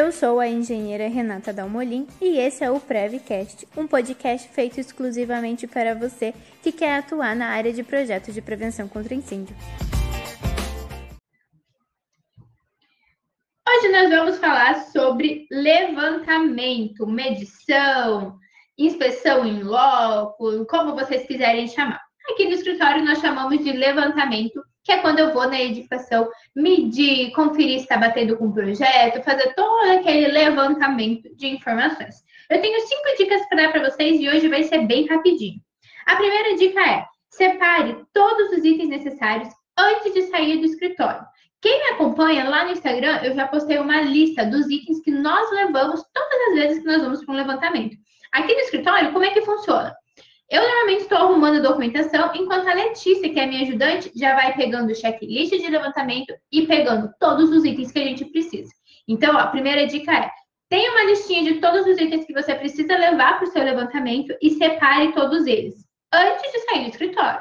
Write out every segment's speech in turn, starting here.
Eu sou a engenheira Renata Dalmolin e esse é o Prevcast, um podcast feito exclusivamente para você que quer atuar na área de projetos de prevenção contra incêndio. Hoje nós vamos falar sobre levantamento, medição, inspeção em loco, como vocês quiserem chamar. Aqui no escritório nós chamamos de levantamento que é quando eu vou na edificação medir, conferir se está batendo com o projeto, fazer todo aquele levantamento de informações. Eu tenho cinco dicas para dar para vocês e hoje vai ser bem rapidinho. A primeira dica é: separe todos os itens necessários antes de sair do escritório. Quem me acompanha lá no Instagram, eu já postei uma lista dos itens que nós levamos todas as vezes que nós vamos para um levantamento. Aqui no escritório, como é que funciona? Eu normalmente estou arrumando a documentação, enquanto a Letícia, que é minha ajudante, já vai pegando o checklist de levantamento e pegando todos os itens que a gente precisa. Então, ó, a primeira dica é: tenha uma listinha de todos os itens que você precisa levar para o seu levantamento e separe todos eles antes de sair do escritório.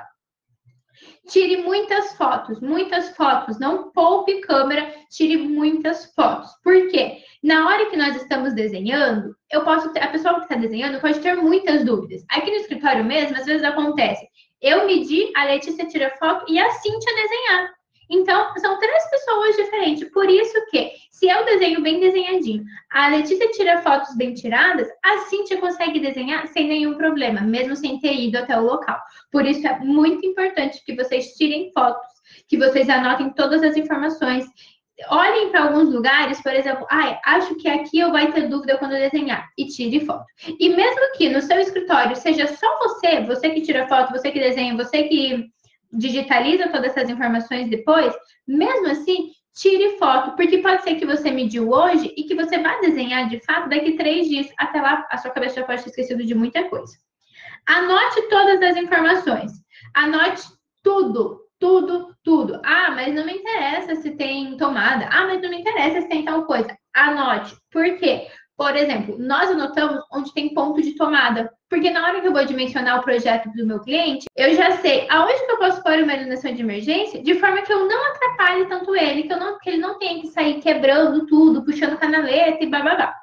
Tire muitas fotos, muitas fotos. Não poupe câmera, tire muitas fotos. Por quê? Na hora que nós estamos desenhando, eu posso ter, a pessoa que está desenhando pode ter muitas dúvidas. Aqui no escritório mesmo, às vezes acontece. Eu medi, a Letícia tira foto e a Cintia desenhar. Então, são três pessoas diferentes. Por isso que, se eu desenho bem desenhadinho, a Letícia tira fotos bem tiradas, a Cintia consegue desenhar sem nenhum problema, mesmo sem ter ido até o local. Por isso é muito importante que vocês tirem fotos, que vocês anotem todas as informações. Olhem para alguns lugares, por exemplo, ah, acho que aqui eu vai ter dúvida quando desenhar, e tire foto. E mesmo que no seu escritório seja só você, você que tira foto, você que desenha, você que digitaliza todas essas informações depois, mesmo assim, tire foto, porque pode ser que você mediu hoje e que você vá desenhar de fato daqui três dias. Até lá, a sua cabeça já pode ter esquecido de muita coisa. Anote todas as informações. Anote tudo, tudo, tudo. Ah, mas não me interessa se tem tomada. Ah, mas não me interessa se tem tal coisa. Anote. Por quê? Por exemplo, nós anotamos onde tem ponto de tomada, porque na hora que eu vou dimensionar o projeto do meu cliente, eu já sei aonde que eu posso pôr uma iluminação de emergência, de forma que eu não atrapalhe tanto ele, que, não, que ele não tenha que sair quebrando tudo, puxando canaleta e bababá.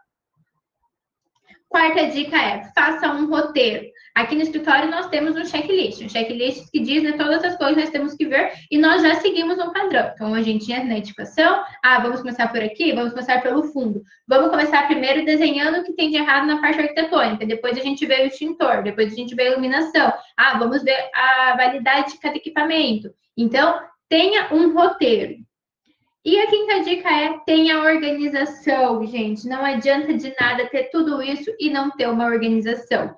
Quarta dica é: faça um roteiro. Aqui no escritório nós temos um checklist, um checklist que diz né, todas as coisas que nós temos que ver e nós já seguimos um padrão. Então a gente entra na edificação, ah, vamos começar por aqui, vamos começar pelo fundo. Vamos começar primeiro desenhando o que tem de errado na parte arquitetônica, depois a gente vê o extintor, depois a gente vê a iluminação. Ah, vamos ver a validade de cada equipamento. Então, tenha um roteiro. E a quinta dica é tenha organização, gente. Não adianta de nada ter tudo isso e não ter uma organização.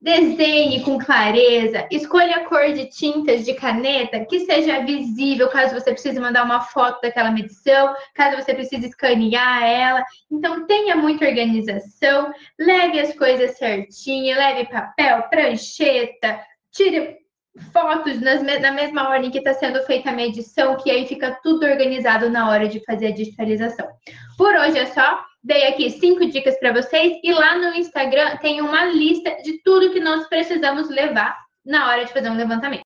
Desenhe com clareza, escolha a cor de tintas de caneta que seja visível caso você precise mandar uma foto daquela medição, caso você precise escanear ela. Então, tenha muita organização, leve as coisas certinho, leve papel, prancheta, tire fotos nas, na mesma ordem que está sendo feita a medição, que aí fica tudo organizado na hora de fazer a digitalização. Por hoje é só. Dei aqui cinco dicas para vocês e lá no Instagram tem uma lista de tudo que nós precisamos levar na hora de fazer um levantamento.